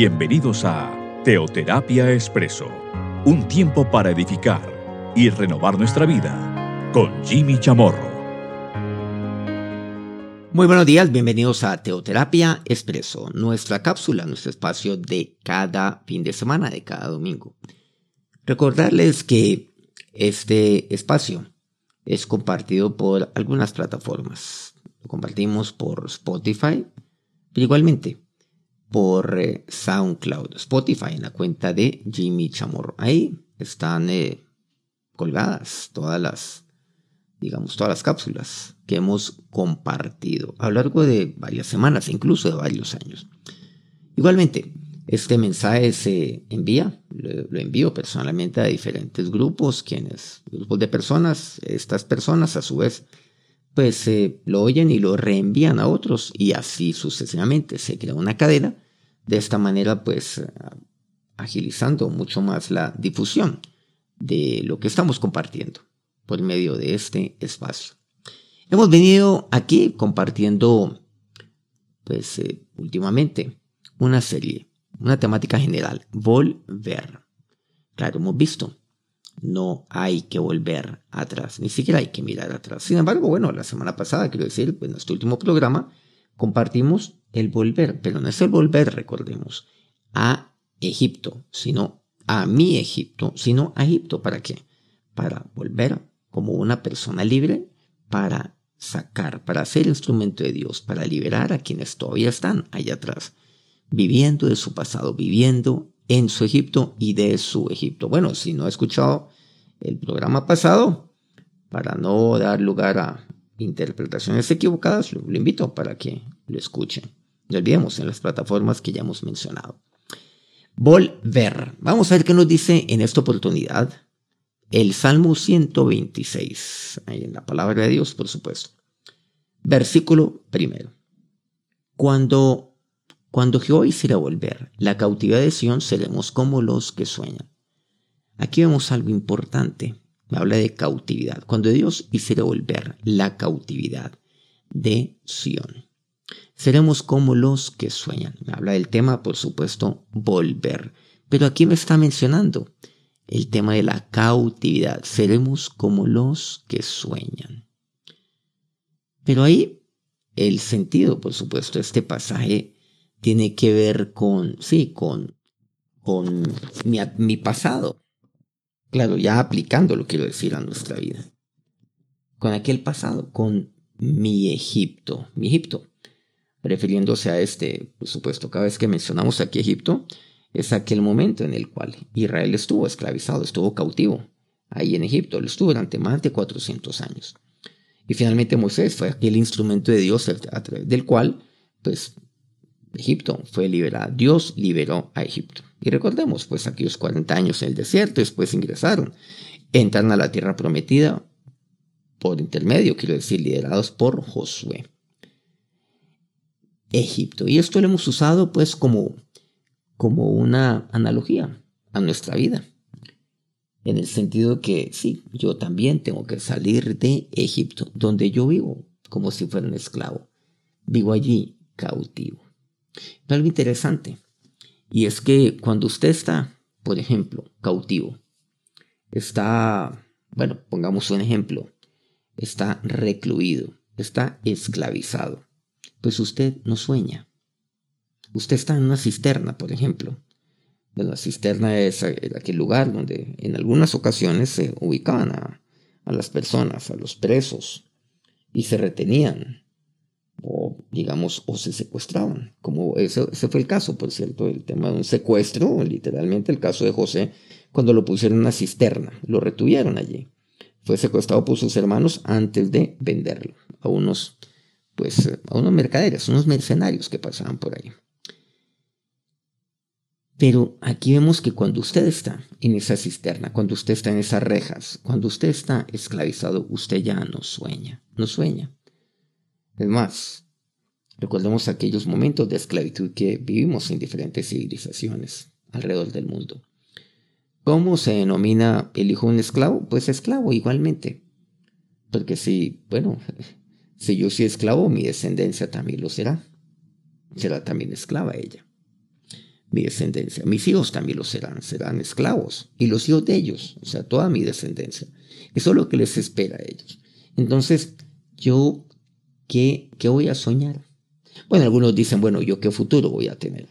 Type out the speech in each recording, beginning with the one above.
Bienvenidos a Teoterapia Expreso, un tiempo para edificar y renovar nuestra vida con Jimmy Chamorro. Muy buenos días, bienvenidos a Teoterapia Expreso, nuestra cápsula, nuestro espacio de cada fin de semana, de cada domingo. Recordarles que este espacio es compartido por algunas plataformas. Lo compartimos por Spotify, pero igualmente por eh, SoundCloud, Spotify, en la cuenta de Jimmy Chamorro. Ahí están eh, colgadas todas las, digamos, todas las cápsulas que hemos compartido a lo largo de varias semanas, incluso de varios años. Igualmente, este mensaje se envía, lo, envío personalmente a diferentes grupos, quienes, grupos de personas, estas personas a su vez, pues lo oyen y lo reenvían a otros y así sucesivamente se crea una cadena, de esta manera pues agilizando mucho más la difusión de lo que estamos compartiendo por medio de este espacio. Hemos venido aquí compartiendo pues eh, últimamente una serie una temática general, volver. Claro, hemos visto, no hay que volver atrás, ni siquiera hay que mirar atrás. Sin embargo, bueno, la semana pasada, quiero decir, en nuestro último programa, compartimos el volver, pero no es el volver, recordemos, a Egipto, sino a mi Egipto, sino a Egipto. ¿Para qué? Para volver como una persona libre, para sacar, para ser instrumento de Dios, para liberar a quienes todavía están allá atrás viviendo de su pasado, viviendo en su Egipto y de su Egipto. Bueno, si no ha escuchado el programa pasado, para no dar lugar a interpretaciones equivocadas, lo, invito para que lo escuchen. No olvidemos en las plataformas que ya hemos mencionado. Volver. Vamos a ver qué nos dice en esta oportunidad el Salmo 126, ahí en la palabra de Dios, por supuesto. Versículo primero. Cuando cuando Jehová hiciera volver la cautividad de Sión, seremos como los que sueñan. Aquí vemos algo importante. Me habla de cautividad. Cuando Dios hiciera volver la cautividad de Sión, seremos como los que sueñan. Me habla del tema, por supuesto, volver. Pero aquí me está mencionando el tema de la cautividad. Seremos como los que sueñan. Pero ahí el sentido, por supuesto, de este pasaje tiene que ver con, sí, con, con mi, mi pasado. Claro, ya aplicándolo, quiero decir, a nuestra vida. Con aquel pasado, con mi Egipto, mi Egipto. Refiriéndose a este, por supuesto, cada vez que mencionamos aquí Egipto, es aquel momento en el cual Israel estuvo esclavizado, estuvo cautivo ahí en Egipto, lo estuvo durante más de 400 años. Y finalmente Moisés fue aquel instrumento de Dios a través del cual, pues, Egipto fue liberado. Dios liberó a Egipto. Y recordemos, pues aquellos 40 años en el desierto, después ingresaron, entran a la tierra prometida por intermedio, quiero decir, liderados por Josué. Egipto. Y esto lo hemos usado pues como, como una analogía a nuestra vida. En el sentido que sí, yo también tengo que salir de Egipto, donde yo vivo como si fuera un esclavo. Vivo allí cautivo algo interesante, y es que cuando usted está, por ejemplo, cautivo, está, bueno, pongamos un ejemplo, está recluido, está esclavizado, pues usted no sueña. Usted está en una cisterna, por ejemplo. La cisterna es aquel lugar donde en algunas ocasiones se ubicaban a, a las personas, a los presos, y se retenían o digamos, o se secuestraban, como ese, fue el caso, por cierto, el tema de un secuestro, literalmente el caso de José, cuando lo pusieron en una cisterna, lo retuvieron allí. Fue secuestrado por sus hermanos antes de venderlo a unos, pues, a unos mercaderes, unos mercenarios que pasaban por ahí. Pero aquí vemos que cuando usted está en esa cisterna, cuando usted está en esas rejas, cuando usted está esclavizado, usted ya no sueña, no sueña. Es más, recordemos aquellos momentos de esclavitud que vivimos en diferentes civilizaciones alrededor del mundo. ¿Cómo se denomina el hijo de un esclavo? Pues esclavo igualmente. Porque si, bueno, si yo soy esclavo, mi descendencia también lo será. Será también esclava ella. mi descendencia. Mis hijos también lo serán, serán esclavos. Y los hijos de ellos, o sea, toda mi descendencia. Eso es lo que les espera a ellos. Entonces, yo, ¿qué, qué voy a soñar? Bueno, algunos dicen, bueno, ¿yo qué futuro voy a tener?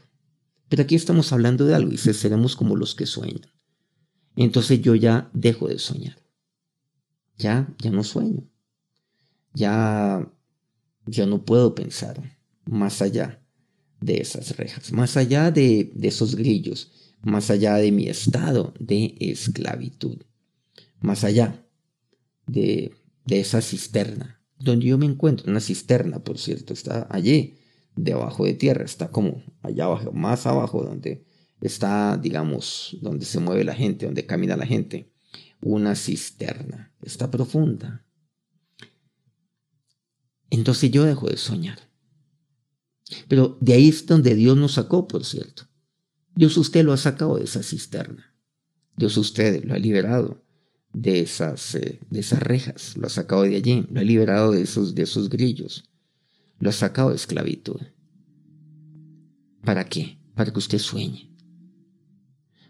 Pero aquí estamos hablando de algo, y dice, seremos como los que sueñan. Entonces yo ya dejo de soñar. Ya, ya no sueño. Ya, ya no puedo pensar más allá de esas rejas, más allá de, esos grillos, más allá de mi estado de esclavitud, más allá de, de esa cisterna, donde yo me encuentro, una cisterna, por cierto, está allí, debajo de tierra, está como allá abajo, más abajo, donde está, digamos, donde se mueve la gente, donde camina la gente, una cisterna, está profunda. Entonces yo dejo de soñar. Pero de ahí es donde Dios nos sacó, por cierto. Dios usted lo ha sacado de esa cisterna. Dios usted lo ha liberado de esas, eh, de esas rejas, lo ha sacado de allí, lo ha liberado de esos, de esos grillos, lo ha sacado de esclavitud. ¿Para qué? Para que usted sueñe.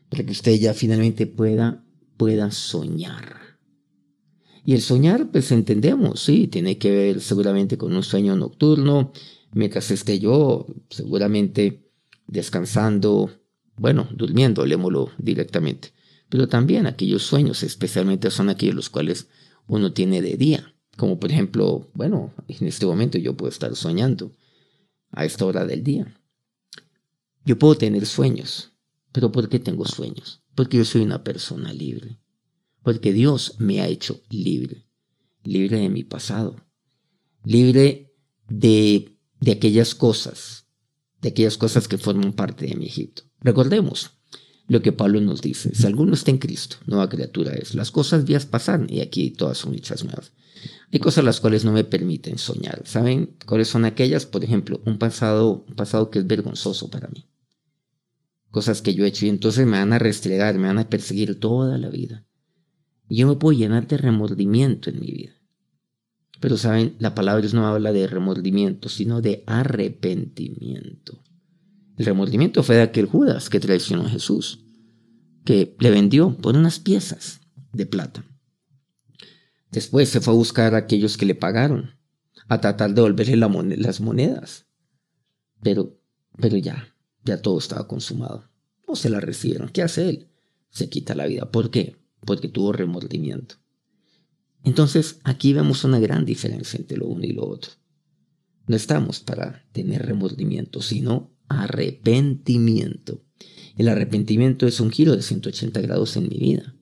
Para que usted ya finalmente pueda, pueda soñar. Y el soñar, pues entendemos, sí, tiene que ver seguramente con un sueño nocturno, mientras esté yo seguramente descansando, bueno, durmiendo, lémoslo directamente. Pero también aquellos sueños especialmente son aquellos los cuales uno tiene de día. Como por ejemplo, bueno, en este momento yo puedo estar soñando a esta hora del día. Yo puedo tener sueños, pero ¿por qué tengo sueños? Porque yo soy una persona libre. Porque Dios me ha hecho libre. Libre de mi pasado. Libre de de aquellas cosas, de aquellas cosas que forman parte de mi Egipto. Recordemos lo que Pablo nos dice, si alguno está en Cristo, nueva criatura es. Las cosas vías pasan y aquí todas son hechas nuevas. Hay cosas las cuales no me permiten soñar. ¿Saben cuáles son aquellas? Por ejemplo, un pasado, un pasado que es vergonzoso para mí. Cosas que yo he hecho y entonces me van a restregar, me van a perseguir toda la vida. Y yo me puedo llenar de remordimiento en mi vida. Pero saben, la palabra no habla de remordimiento, sino de arrepentimiento. El remordimiento fue de aquel Judas que traicionó a Jesús, que le vendió por unas piezas de plata. Después se fue a buscar a aquellos que le pagaron, a tratar de devolverle las monedas. Pero, pero ya, ya todo estaba consumado. No se la recibieron. ¿Qué hace él? Se quita la vida. ¿Por qué? Porque tuvo remordimiento. Entonces aquí vemos una gran diferencia entre lo uno y lo otro. No estamos para tener remordimiento, sino arrepentimiento. El arrepentimiento es un giro de 180 grados en mi vida,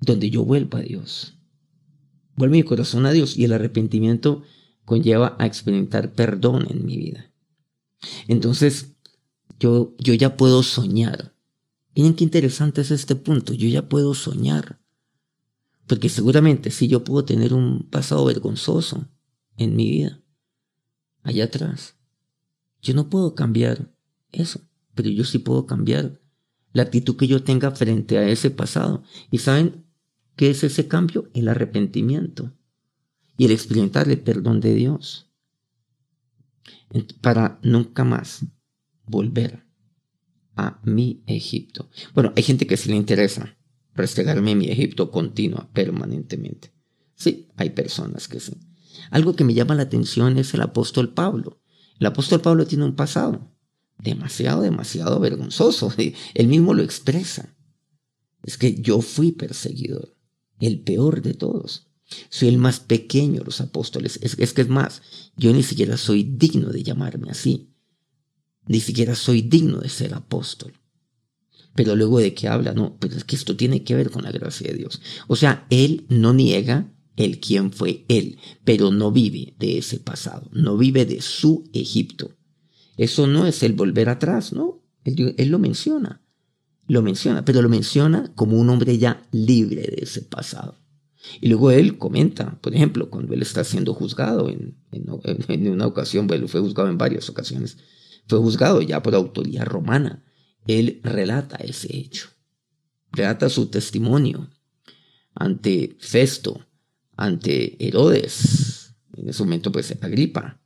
donde yo vuelvo a Dios. Vuelvo mi corazón a Dios y el arrepentimiento conlleva a experimentar perdón en mi vida. Entonces, yo, yo ya puedo soñar. Miren qué interesante es este punto. Yo ya puedo soñar. Porque seguramente si yo puedo tener un pasado vergonzoso en mi vida, allá atrás, yo no puedo cambiar eso, pero yo sí puedo cambiar la actitud que yo tenga frente a ese pasado. ¿Y saben qué es ese cambio? El arrepentimiento y el experimentar el perdón de Dios para nunca más volver a mi Egipto. Bueno, hay gente que sí le interesa restregarme mi Egipto continua, permanentemente. Sí, hay personas que sí. Algo que me llama la atención es el apóstol Pablo. El apóstol Pablo tiene un pasado demasiado, demasiado vergonzoso. Él mismo lo expresa. Es que yo fui perseguidor, el peor de todos. Soy el más pequeño de los apóstoles. Es, que es más, yo ni siquiera soy digno de llamarme así. Ni siquiera soy digno de ser apóstol. Pero luego de qué habla, no, pero es que esto tiene que ver con la gracia de Dios. O sea, él no niega el quién fue él, pero no vive de ese pasado, no vive de su Egipto. Eso no es el volver atrás, ¿no? Él, él lo menciona, lo menciona, pero lo menciona como un hombre ya libre de ese pasado. Y luego él comenta, por ejemplo, cuando él está siendo juzgado en, en, en, una ocasión, bueno, fue juzgado en varias ocasiones, fue juzgado ya por autoridad romana él relata ese hecho, relata su testimonio ante Festo, ante Herodes, en ese momento pues Agripa,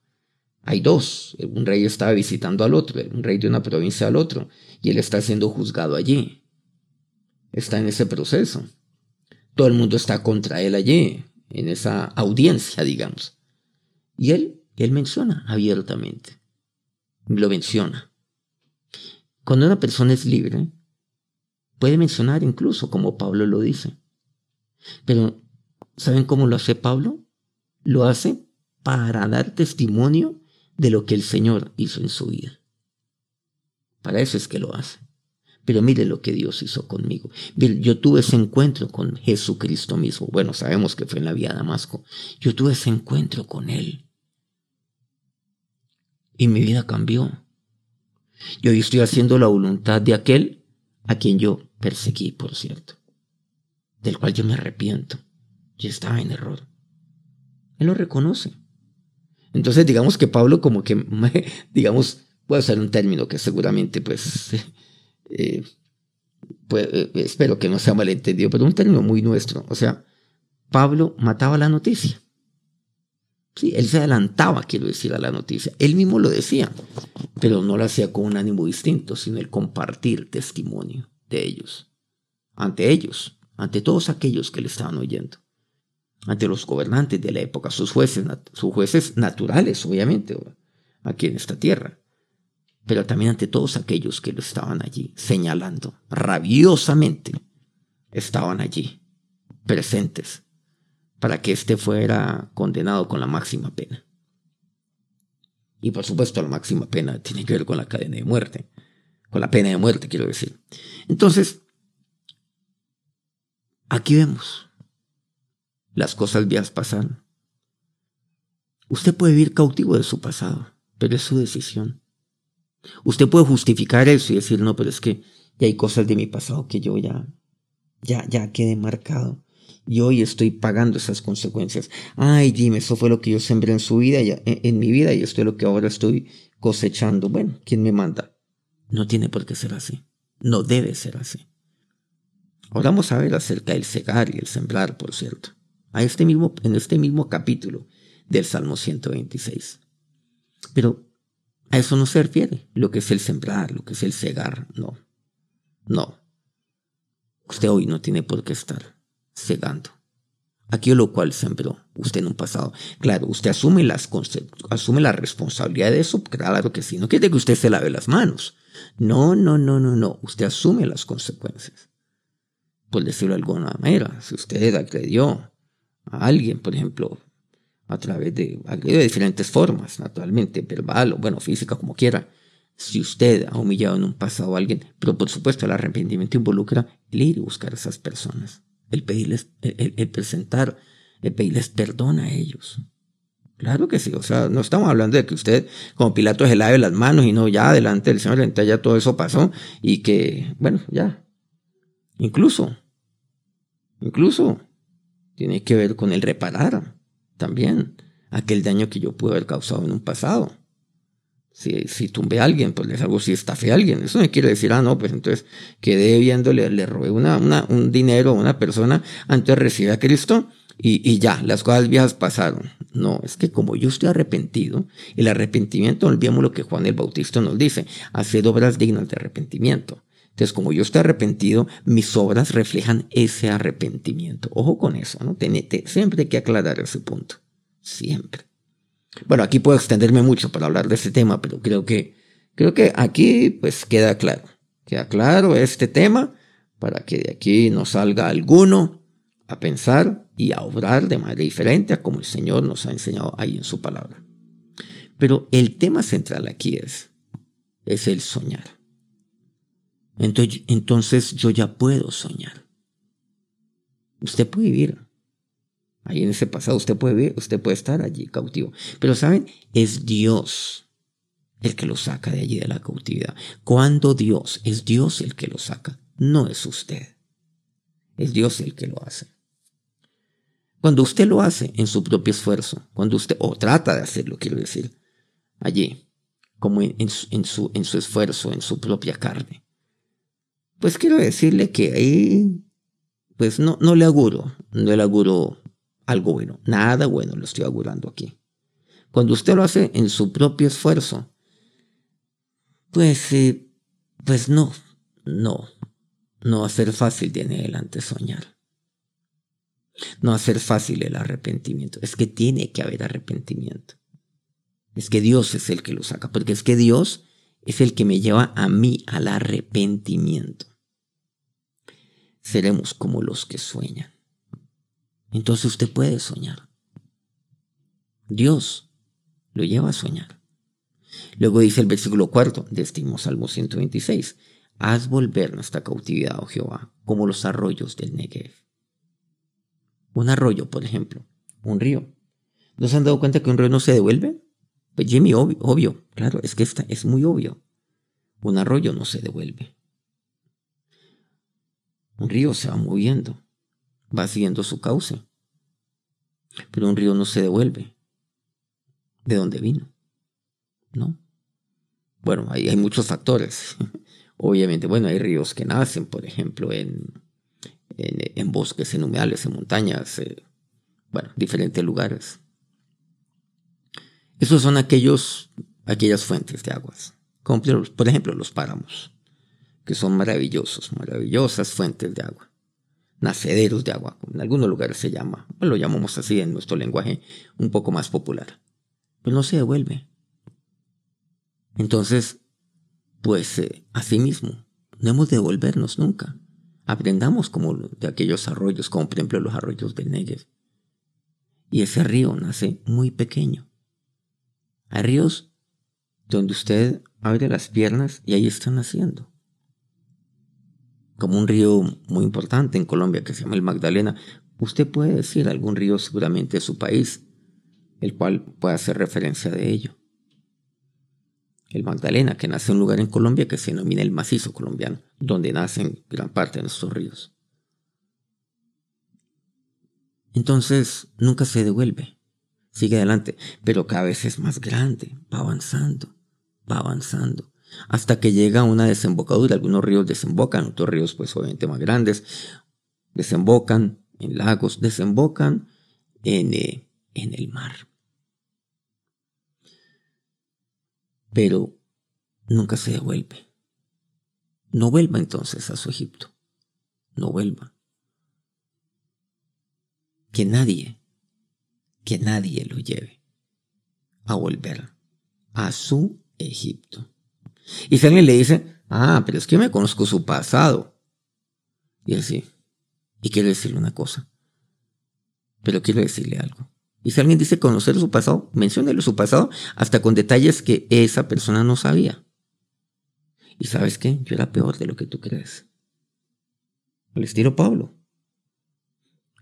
Hay dos. Un rey estaba visitando al otro, un rey de una provincia al otro, y él está siendo juzgado allí. Está en ese proceso. Todo el mundo está contra él allí, en esa audiencia, digamos. Y él, él menciona abiertamente. Lo menciona. Cuando una persona es libre, puede mencionar incluso como Pablo lo dice. Pero, ¿saben cómo lo hace Pablo? Lo hace para dar testimonio de lo que el Señor hizo en su vida. Para eso es que lo hace. Pero mire lo que Dios hizo conmigo. Yo tuve ese encuentro con Jesucristo mismo. Bueno, sabemos que fue en la vía de Damasco. Yo tuve ese encuentro con Él. Y mi vida cambió. Yo hoy estoy haciendo la voluntad de aquel a quien yo perseguí, por cierto. Del cual yo me arrepiento. Yo estaba en error. Él lo reconoce. Entonces digamos que Pablo como que, digamos, puede ser un término que seguramente pues, eh, pues eh, espero que no sea malentendido, pero un término muy nuestro. O sea, Pablo mataba la noticia. Sí, él se adelantaba, quiero decir, a la noticia. Él mismo lo decía, pero no lo hacía con un ánimo distinto, sino el compartir testimonio de ellos, ante ellos, ante todos aquellos que le estaban oyendo ante los gobernantes de la época, sus jueces, sus jueces naturales, obviamente, aquí en esta tierra, pero también ante todos aquellos que lo estaban allí señalando, rabiosamente estaban allí, presentes, para que éste fuera condenado con la máxima pena. Y por supuesto la máxima pena tiene que ver con la cadena de muerte, con la pena de muerte, quiero decir. Entonces, aquí vemos las cosas viejas pasaron. Usted puede vivir cautivo de su pasado, pero es su decisión. Usted puede justificar eso y decir, no, pero es que ya hay cosas de mi pasado que yo ya, ya, ya quedé marcado. Y hoy estoy pagando esas consecuencias. Ay, dime, eso fue lo que yo sembré en su vida, en, en mi vida, y esto es lo que ahora estoy cosechando. Bueno, ¿quién me manda? No tiene por qué ser así. No debe ser así. Ahora vamos a ver acerca del cegar y el sembrar, por cierto a este mismo, en este mismo capítulo del Salmo 126. Pero a eso no se refiere lo que es el sembrar, lo que es el cegar, no. No. Usted hoy no tiene por qué estar cegando. Aquello lo cual sembró usted en un pasado. Claro, usted asume, las, asume la responsabilidad de eso, claro que sí. No quiere que usted se lave las manos. No, no, no, no, no. Usted asume las consecuencias. Por decirlo de alguna manera, si usted agredió, a alguien, por ejemplo, a través de, diferentes formas, naturalmente, verbal o, bueno, física, como quiera. Si usted ha humillado en un pasado a alguien, pero por supuesto el arrepentimiento involucra el ir y buscar a esas personas, el pedirles, el, presentar, el pedirles perdón a ellos. Claro que sí, o sea, no estamos hablando de que usted como Pilato se lave las manos y no ya delante del Señor, entonces ya todo eso pasó y que, bueno, ya. Incluso, incluso tiene que ver con el reparar también aquel daño que yo pude haber causado en un pasado. Si, si tumbé a alguien, pues les hago si estafé a alguien. Eso no quiere decir, ah, no, pues entonces quedé viéndole, le robé una, una, un dinero a una persona antes recibí a Cristo y, y, ya, las cosas viejas pasaron. No, es que como yo estoy arrepentido, el arrepentimiento, olvidemos lo que Juan el Bautista nos dice, hacer obras dignas de arrepentimiento. Entonces, como yo estoy arrepentido, mis obras reflejan ese arrepentimiento. Ojo con eso, ¿no? siempre hay que aclarar ese punto. Siempre. Bueno, aquí puedo extenderme mucho para hablar de este tema, pero creo que, creo que aquí pues queda claro. Queda claro este tema para que de aquí nos salga alguno a pensar y a obrar de manera diferente a como el Señor nos ha enseñado ahí en su palabra. Pero el tema central aquí es, es el soñar. Entonces, yo ya puedo soñar. Usted puede vivir ahí en ese pasado, usted puede vivir, usted puede estar allí cautivo. Pero saben, es Dios el que lo saca de allí de la cautividad. Cuando Dios es Dios el que lo saca, no es usted. Es Dios el que lo hace. Cuando usted lo hace en su propio esfuerzo, cuando usted, o trata de hacerlo, quiero decir, allí, como en su, en su esfuerzo, en su propia carne, pues quiero decirle que ahí, pues no, no le auguro, no le auguro algo bueno, nada bueno le estoy augurando aquí. Cuando usted lo hace en su propio esfuerzo, pues, eh, pues no, no, no va a ser fácil de en adelante soñar. No va a ser fácil el arrepentimiento. Es que tiene que haber arrepentimiento. Es que Dios es el que lo saca, porque es que Dios es el que me lleva a mí al arrepentimiento. Seremos como los que sueñan. Entonces usted puede soñar. Dios lo lleva a soñar. Luego dice el versículo cuarto de este Salmo 126, haz volver nuestra cautividad, oh Jehová, como los arroyos del Negev. Un arroyo, por ejemplo, un río. ¿No se han dado cuenta que un río no se devuelve? Pues Jimmy, obvio, obvio, claro, es que esta es muy obvio. Un arroyo no se devuelve. Un río se va moviendo, va siguiendo su cauce. Pero un río no se devuelve. ¿De dónde vino? ¿No? Bueno, ahí hay muchos factores. Obviamente, bueno, hay ríos que nacen, por ejemplo, en, en, bosques, en humedales, en montañas, eh, bueno, diferentes lugares. Esos son aquellos, aquellas fuentes de aguas. Como por ejemplo los páramos, que son maravillosos, maravillosas fuentes de agua. Nacederos de agua, en algunos lugares se llama, lo llamamos así en nuestro lenguaje un poco más popular. Pero no se devuelve. Entonces, pues eh, así mismo, no hemos de devolvernos nunca. Aprendamos como de aquellos arroyos, como por ejemplo los arroyos del Negev. Y ese río nace muy pequeño. Hay ríos donde usted abre las piernas y ahí están naciendo. Como un río muy importante en Colombia que se llama el Magdalena. Usted puede decir algún río seguramente de su país, el cual pueda hacer referencia de ello. El Magdalena, que nace en un lugar en Colombia que se denomina el macizo colombiano, donde nacen gran parte de nuestros ríos. Entonces, nunca se devuelve sigue adelante, pero cada vez es más grande, va avanzando, va avanzando, hasta que llega a una desembocadura. Algunos ríos desembocan, otros ríos pues obviamente más grandes, desembocan en lagos, desembocan en, eh, en el mar. Pero nunca se devuelve. No vuelva entonces a su Egipto. No vuelva. Que nadie que nadie lo lleve a volver a su Egipto. Y si alguien le dice, ah, pero es que me conozco su pasado. Y así, y quiero decirle una cosa, pero quiero decirle algo. Y si alguien dice conocer su pasado, menciónele su pasado hasta con detalles que esa persona no sabía. Y sabes qué, yo era peor de lo que tú crees. Al estilo Pablo.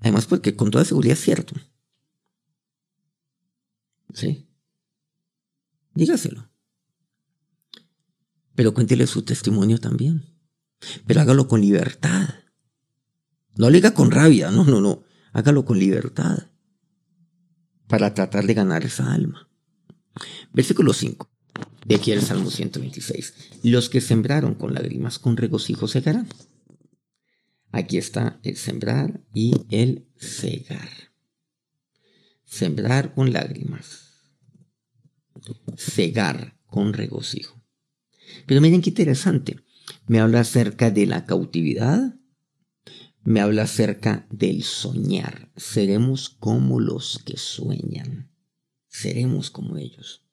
Además porque con toda seguridad es cierto. Sí. Dígaselo. Pero cuéntele su testimonio también. Pero hágalo con libertad. No le diga con rabia, no, no, no. Hágalo con libertad. Para tratar de ganar esa alma. Versículo 5. De aquí el Salmo 126. Los que sembraron con lágrimas, con regocijo segarán. Aquí está el sembrar y el segar. Sembrar con lágrimas cegar con regocijo. Pero miren qué interesante. Me habla acerca de la cautividad, me habla acerca del soñar. Seremos como los que sueñan. Seremos como ellos.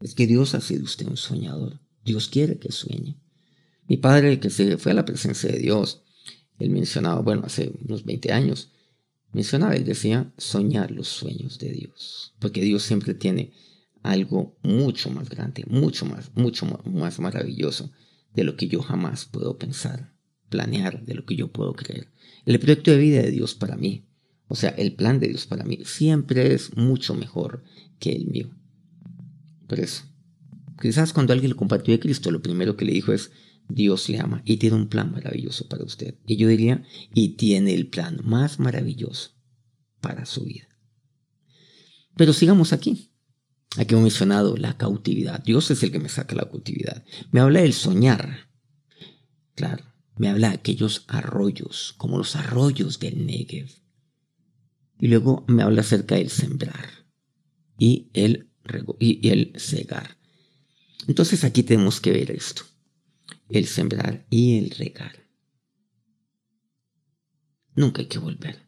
Es que Dios ha sido usted un soñador. Dios quiere que sueñe. Mi padre, que se fue a la presencia de Dios, él mencionaba, bueno, hace unos 20 años, mencionaba, él decía, soñar los sueños de Dios. Porque Dios siempre tiene algo mucho más grande, mucho más, mucho más maravilloso de lo que yo jamás puedo pensar, planear, de lo que yo puedo creer. El proyecto de vida de Dios para mí, o sea, el plan de Dios para mí, siempre es mucho mejor que el mío. Por eso, quizás cuando alguien le compartió de Cristo, lo primero que le dijo es, Dios le ama y tiene un plan maravilloso para usted. Y yo diría, y tiene el plan más maravilloso para su vida. Pero sigamos aquí. Aquí hemos mencionado la cautividad. Dios es el que me saca la cautividad. Me habla del soñar. Claro, me habla de aquellos arroyos, como los arroyos del Negev. Y luego me habla acerca del sembrar. y el, y el cegar. Entonces aquí tenemos que ver esto, el sembrar y el regar. Nunca hay que volver.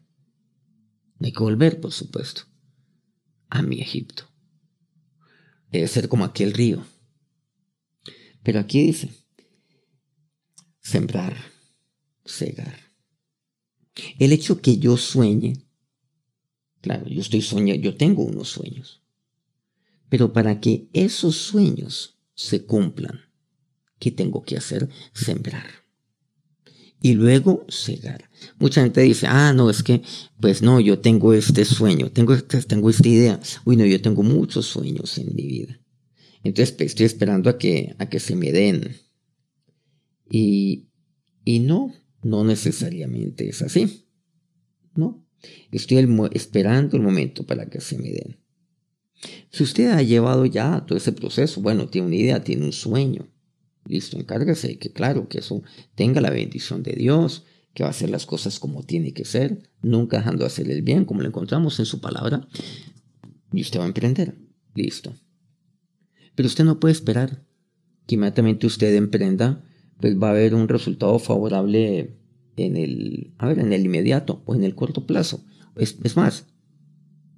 No hay que volver, por supuesto, a mi Egipto. Debe ser como aquel río. Pero aquí dice, sembrar, cegar. El hecho que yo sueñe, claro, yo estoy soñando, yo tengo unos sueños, pero para que esos sueños se cumplan, ¿qué tengo que hacer? Sembrar. Y luego cegar. Mucha gente dice, ah, no, es que, pues no, yo tengo este sueño, tengo, este, tengo esta idea. Uy, no, yo tengo muchos sueños en mi vida. Entonces pues, estoy esperando a que, a que se me den. Y, y no, no necesariamente es así. No. Estoy esperando el momento para que se me den. Si usted ha llevado ya todo ese proceso, bueno, tiene una idea, tiene un sueño, listo, encárgase de que, claro, que eso tenga la bendición de Dios, que va a hacer las cosas como tiene que ser, nunca dejando de hacer el bien, como lo encontramos en su palabra, y usted va a emprender, listo. Pero usted no puede esperar que inmediatamente usted emprenda, pues va a haber un resultado favorable en el, a ver, en el inmediato o en el corto plazo. Es, es más,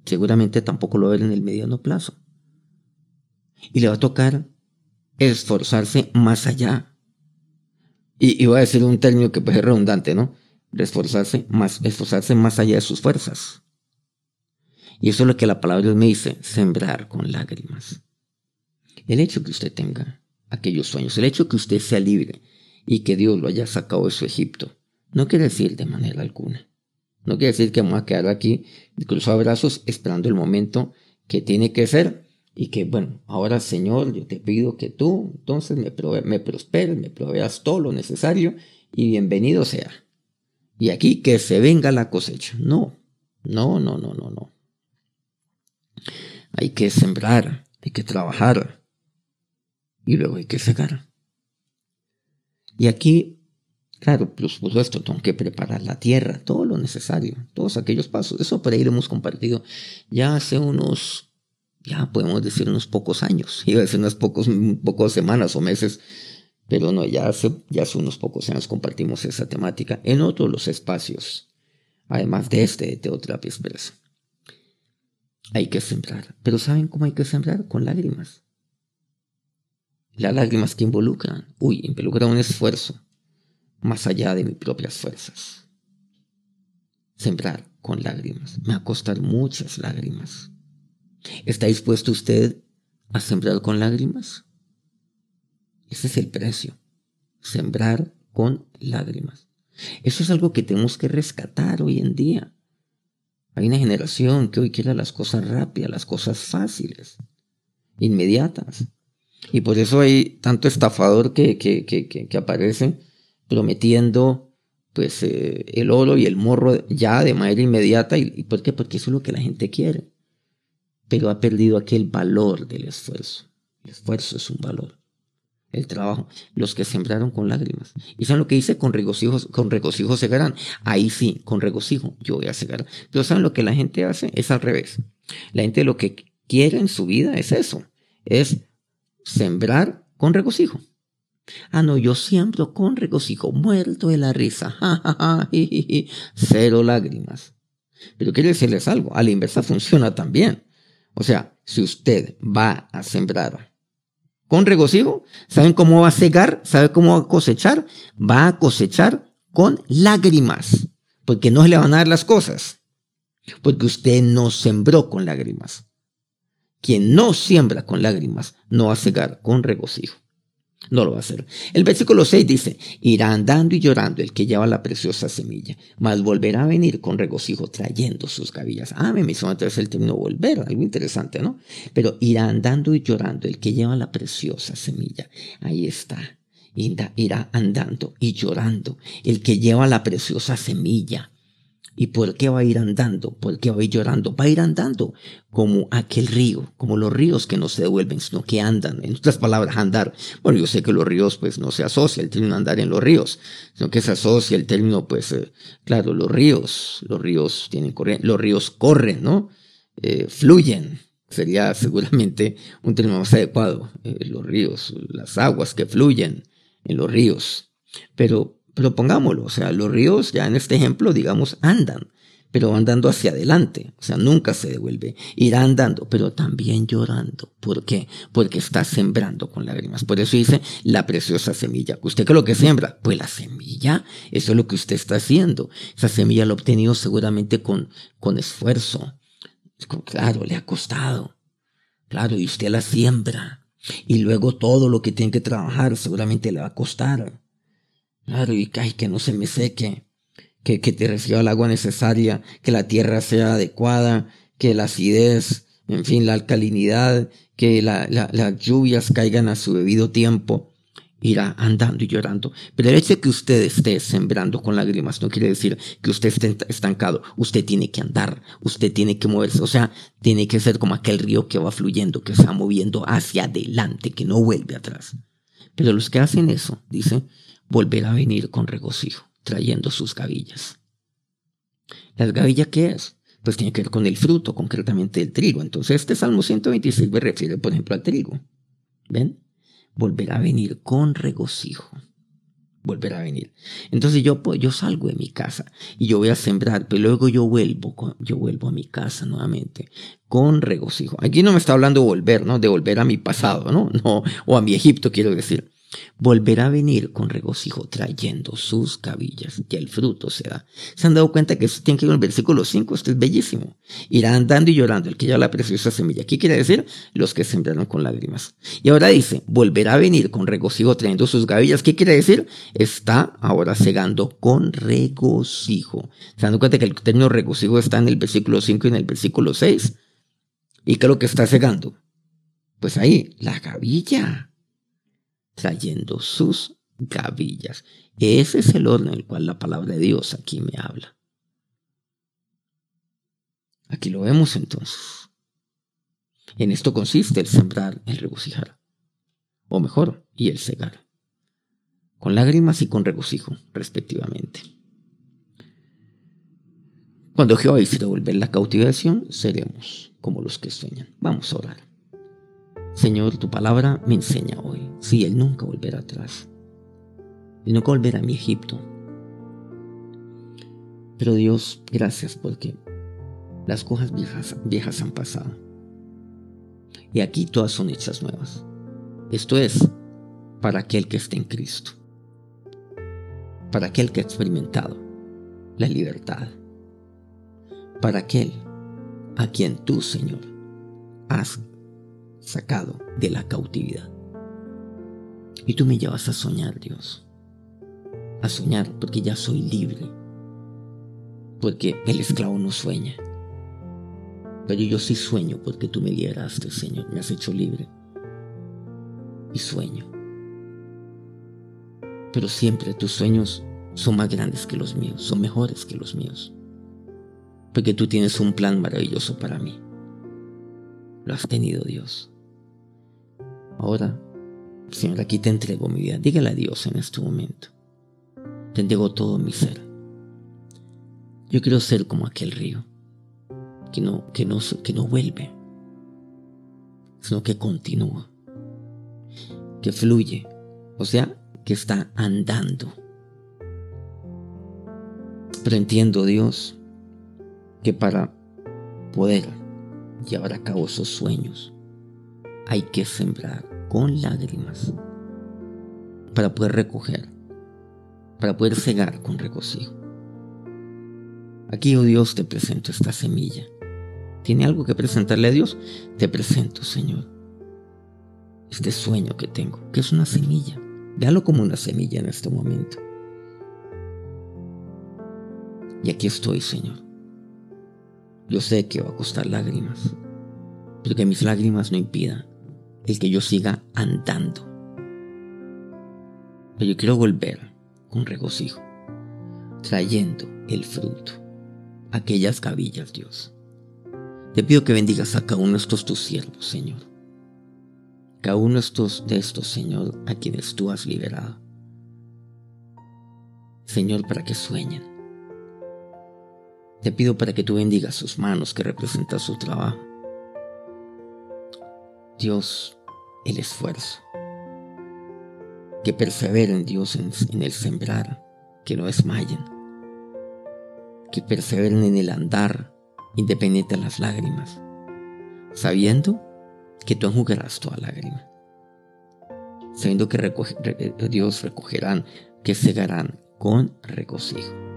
seguramente tampoco lo va a ver en el mediano plazo. Y le va a tocar esforzarse más allá. Y, voy a decir un término que puede ser redundante, ¿no? Esforzarse más, esforzarse más allá de sus fuerzas. Y eso es lo que la palabra me dice, sembrar con lágrimas. El hecho que usted tenga aquellos sueños, el hecho que usted sea libre y que Dios lo haya sacado de su Egipto, no quiere decir de manera alguna. No quiere decir que vamos a quedar aquí cruzado brazos esperando el momento que tiene que ser y que, bueno, ahora Señor, yo te pido que tú entonces me, me prosperes, me proveas todo lo necesario y bienvenido sea. Y aquí que se venga la cosecha. No, no, no, no, no, no. Hay que sembrar, hay que trabajar, y luego hay que secar. Y aquí, claro, por supuesto, tengo que preparar la tierra, todo lo necesario, todos aquellos pasos. Eso por ahí lo hemos compartido ya hace unos, ya podemos decir unos pocos años, iba a decir unas pocos, pocos semanas o meses, pero no, ya hace, ya hace unos pocos años compartimos esa temática en otros los espacios, además de este de Teoterapia Express. Hay que sembrar, pero ¿saben cómo hay que sembrar? Con lágrimas las lágrimas que involucran, uy, involucran un esfuerzo más allá de mis propias fuerzas. Sembrar con lágrimas, me va a costar muchas lágrimas. ¿Está dispuesto usted a sembrar con lágrimas? Ese es el precio, sembrar con lágrimas. Eso es algo que tenemos que rescatar hoy en día. Hay una generación que hoy quiere las cosas rápidas, las cosas fáciles, inmediatas. Y por eso hay tanto estafador que, que, que, que aparece prometiendo pues eh, el oro y el morro ya de manera inmediata. ¿Y, por qué? Porque eso es lo que la gente quiere. Pero ha perdido aquel valor del esfuerzo. El esfuerzo es un valor. El trabajo. Los que sembraron con lágrimas. Y saben lo que dice con regocijo, con regocijo segarán. Ahí sí, con regocijo yo voy a segar. Pero saben lo que la gente hace es al revés. La gente lo que quiere en su vida es eso. Es sembrar con regocijo. Ah, no, yo siembro con regocijo, muerto de la risa. Cero lágrimas. Pero quiero decirles algo, a la inversa funciona también. O sea, si usted va a sembrar con regocijo, ¿saben cómo va a cegar? ¿Sabe cómo va a cosechar? Va a cosechar con lágrimas, porque no se le van a dar las cosas, porque usted no sembró con lágrimas. Quien no siembra con lágrimas no va a cegar con regocijo. No lo va a hacer. El versículo 6 dice, irá andando y llorando el que lleva la preciosa semilla, mas volverá a venir con regocijo trayendo sus gavillas. Ah, me hizo entonces el término volver, algo interesante, ¿no? Pero irá andando y llorando el que lleva la preciosa semilla. Ahí está. Irá andando y llorando el que lleva la preciosa semilla. ¿Y por qué va a ir andando? ¿Por qué va a ir llorando? Va a ir andando como aquel río, como los ríos que no se devuelven, sino que andan. En otras palabras, andar. Bueno, yo sé que los ríos, pues, no se asocia el término andar en los ríos, sino que se asocia el término, pues, eh, claro, los ríos. Los ríos tienen corriente, los ríos corren, ¿no? Eh, fluyen sería seguramente un término más adecuado. Eh, los ríos, las aguas que fluyen en los ríos. Pero, pero pongámoslo, o sea, los ríos ya en este ejemplo, digamos, andan pero andando hacia adelante, o sea, nunca se devuelve, irá andando, pero también llorando. ¿Por qué? Porque está sembrando con lágrimas. Por eso dice la preciosa semilla. ¿Usted qué es lo que siembra? Pues la semilla, eso es lo que usted está haciendo. Esa semilla la ha obtenido seguramente con, con esfuerzo. Claro, le ha costado. Claro, y usted la siembra. Y luego todo lo que tiene que trabajar seguramente le va a costar. Claro, y ay, que no se me seque que, te reciba el agua necesaria, que la tierra sea adecuada, que la acidez, en fin, la alcalinidad, que las lluvias caigan a su debido tiempo, irá andando y llorando. Pero el hecho de que usted esté sembrando con lágrimas no quiere decir que usted esté estancado. Usted tiene que andar, usted tiene que moverse. O sea, tiene que ser como aquel río que va fluyendo, que se va moviendo hacia adelante, que no vuelve atrás. Pero los que hacen eso, dice, volverá a venir con regocijo trayendo sus gavillas. ¿Las gavillas qué es? Pues tiene que ver con el fruto, concretamente el trigo. Entonces este Salmo 126 me refiere, por ejemplo, al trigo. ¿Ven? Volverá a venir con regocijo. Volverá a venir. Entonces yo, yo salgo de mi casa y yo voy a sembrar, pero luego yo vuelvo, yo vuelvo a mi casa nuevamente con regocijo. Aquí no me está hablando volver, ¿no? De volver a mi pasado, ¿no? No, o a mi Egipto, quiero decir volverá a venir con regocijo trayendo sus cabillas y el fruto se da. ¿Se han dado cuenta que esto tiene que ir en el versículo 5? Esto es bellísimo. Irá andando y llorando el que lleva la preciosa semilla. ¿Qué quiere decir? Los que sembraron con lágrimas. Y ahora dice, volverá a venir con regocijo trayendo sus gavillas. ¿Qué quiere decir? Está ahora cegando con regocijo. ¿Se dado cuenta que el término regocijo está en el versículo 5 y en el versículo 6? ¿Y qué es lo que está cegando? Pues ahí, la gavilla trayendo sus gavillas. Ese es el orden en el cual la palabra de Dios aquí me habla. Aquí lo vemos entonces. En esto consiste el sembrar, el regocijar. O mejor, y el cegar. Con lágrimas y con regocijo, respectivamente. Cuando Jehová hiciera volver la cautivación, seremos como los que sueñan. Vamos a orar. Señor, tu palabra me enseña hoy. Sí, Él nunca volverá atrás. Él nunca volverá a mi Egipto. Pero Dios, gracias porque las cosas viejas, viejas han pasado. Y aquí todas son hechas nuevas. Esto es para aquel que está en Cristo. Para aquel que ha experimentado la libertad. Para aquel a quien tú, Señor, has sacado de la cautividad. Y tú me llevas a soñar, Dios. A soñar porque ya soy libre. Porque el esclavo no sueña. Pero yo sí sueño porque tú me liberaste, Señor. Me has hecho libre. Y sueño. Pero siempre tus sueños son más grandes que los míos, son mejores que los míos. Porque tú tienes un plan maravilloso para mí. Lo has tenido, Dios. Ahora, Señor, aquí te entrego mi vida. Dígale a Dios en este momento. Te entrego todo mi ser. Yo quiero ser como aquel río, que no, que no, que no vuelve, sino que continúa, que fluye, o sea, que está andando. Pero entiendo, Dios, que para poder llevar a cabo esos sueños, hay que sembrar con lágrimas para poder recoger, para poder cegar con regocijo. Aquí, oh Dios, te presento esta semilla. ¿Tiene algo que presentarle a Dios? Te presento, Señor, este sueño que tengo, que es una semilla. Véalo como una semilla en este momento. Y aquí estoy, Señor. Yo sé que va a costar lágrimas, pero que mis lágrimas no impidan el que yo siga andando. Pero yo quiero volver con regocijo, trayendo el fruto, aquellas gavillas, Dios. Te pido que bendigas a cada uno de estos tus siervos, Señor. Cada uno de estos, de estos, Señor, a quienes tú has liberado. Señor, para que sueñen. Te pido para que tú bendigas sus manos que representan su trabajo Dios, el esfuerzo. Que perseveren, Dios, en, el sembrar, que no desmayen. Que perseveren en el andar, independiente de las lágrimas, sabiendo que tú enjugarás toda lágrima. Sabiendo que Dios recogerán, que cegarán con regocijo.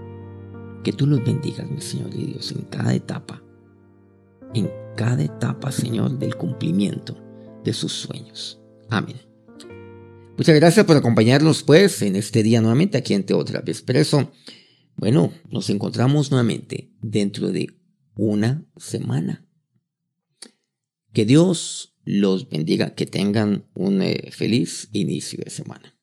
Que tú los bendigas, mi Señor y Dios, en cada etapa, en cada etapa, Señor, del cumplimiento de sus sueños. Amén. Muchas gracias por acompañarnos, pues, en este día nuevamente aquí en Teoterapia Expreso. Bueno, nos encontramos nuevamente dentro de una semana. Que Dios los bendiga, que tengan un eh, feliz inicio de semana.